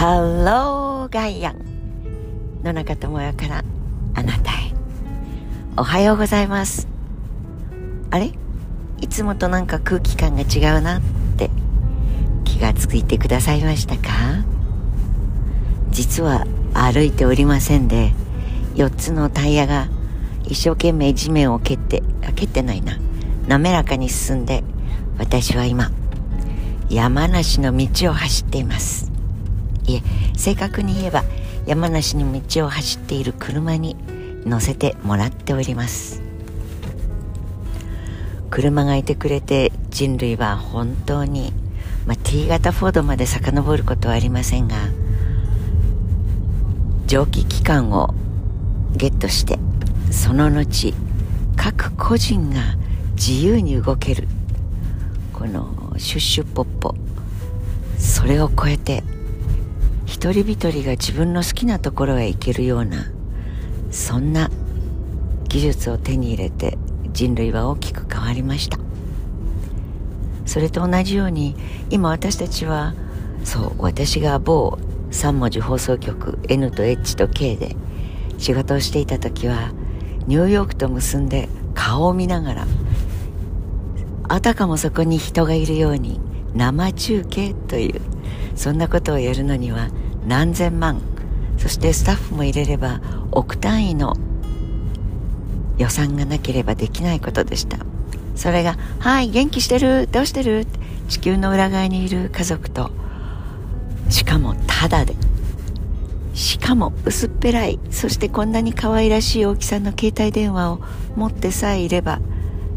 ハローガイアン野中智也からあなたへ。おはようございます。あれ？いつもとなんか空気感が違うなって。気がついてくださいましたか？実は歩いておりませんで4つのタイヤが一生懸命地面を蹴ってあ蹴ってないな。滑らかに進んで私は今山梨の道を走っています。いえ正確に言えば山梨の道を走っている車に乗せてもらっております。車がいてくれて人類は本当に、まあ、T 型フォードまで遡ることはありませんが蒸気機関をゲットしてその後各個人が自由に動けるこのシュッシュポッポそれを超えて一人一人が自分の好きなところへ行けるようなそんな技術を手に入れて人類は大きく変わりました。それと同じように今私たちはそう私が某3文字放送局 N と H と K で仕事をしていた時はニューヨークと結んで顔を見ながらあたかもそこに人がいるように生中継というそんなことをやるのには何千万そしてスタッフも入れれば億単位の予算がなければできないことでしたそれが「はい元気してるどうしてる?」地球の裏側にいる家族としかもタダでしかも薄っぺらいそしてこんなに可愛らしい大きさの携帯電話を持ってさえいれば、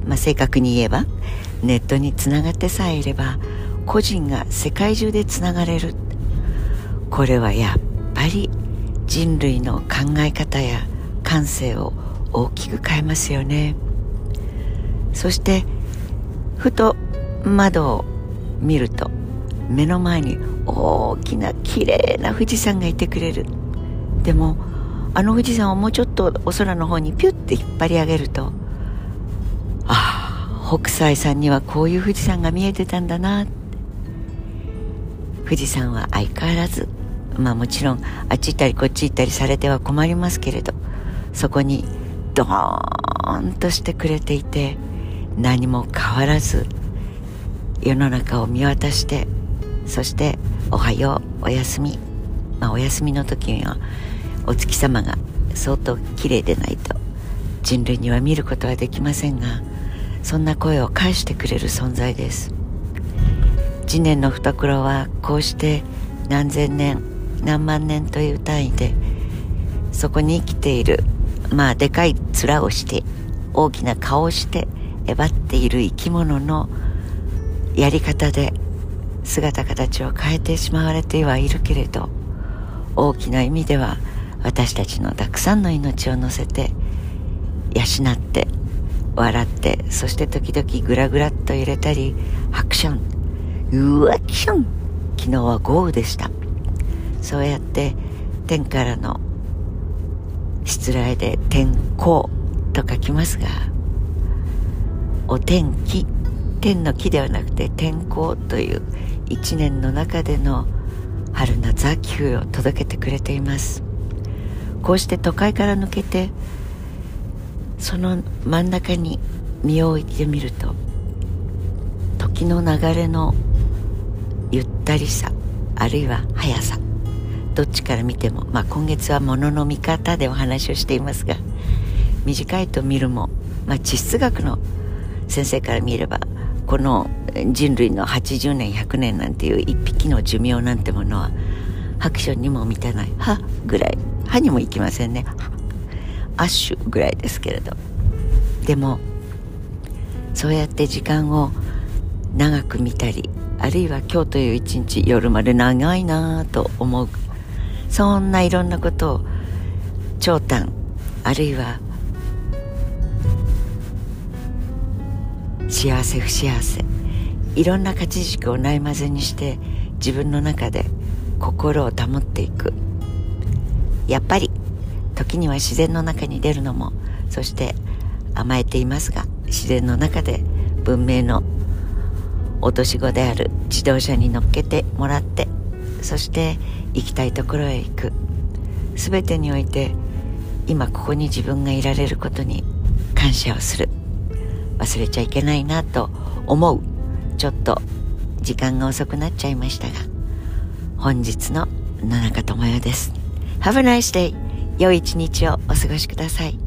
まあ、正確に言えばネットにつながってさえいれば個人が世界中でつながれる。これはやっぱり人類の考え方や感性を大きく変えますよね。そしてふと窓を見ると目の前に大きな綺麗な富士山がいてくれる。でもあの富士山をもうちょっとお空の方にピュッて引っ張り上げるとああ北斎さんにはこういう富士山が見えてたんだな。富士山は相変わらずまあもちろんあっち行ったりこっち行ったりされては困りますけれどそこにドーンとしてくれていて何も変わらず世の中を見渡してそしておはようおやすみ。まあお休みの時にはお月様が相当綺麗でないと人類には見ることはできませんがそんな声を返してくれる存在です。次年の懐はこうして何千年何万年という単位でそこに生きているまあでかい面をして大きな顔をしてえばっている生き物のやり方で姿形を変えてしまわれてはいるけれど大きな意味では私たちのたくさんの命を乗せて養って笑ってそして時々グラグラっと揺れたりハクションうわキション。昨日は豪雨でした。そうやって天からの失礼で天候と書きますがお天気天の木ではなくて天候という一年の中での春夏秋冬を届けてくれています。こうして都会から抜けてその真ん中に身を置いてみると時の流れのゆったりさあるいは速さ。どっちから見ても、まあ、今月はものの見方でお話をしていますが短いと見るも、まあ、地質学の先生から見ればこの人類の80年100年なんていう一匹の寿命なんてものはハクションにも満たない歯ぐらい歯にもいきませんね。アッシュぐらいですけれど。でもそうやって時間を長く見たりあるいは今日という一日夜まで長いなと思う。そんないろんなことを長短あるいは幸せ不幸せいろんな勝ち軸をないまぜにして自分の中で心を保っていく。やっぱり時には自然の中に出るのもそして甘えていますが自然の中で文明の落とし子である自動車に乗っけてもらってそして行きたいところへ行く。全てにおいて今ここに自分がいられることに感謝をする。忘れちゃいけないなと思う。ちょっと時間が遅くなっちゃいましたが本日の野中智代です。Have a nice day 良い一日をお過ごしください。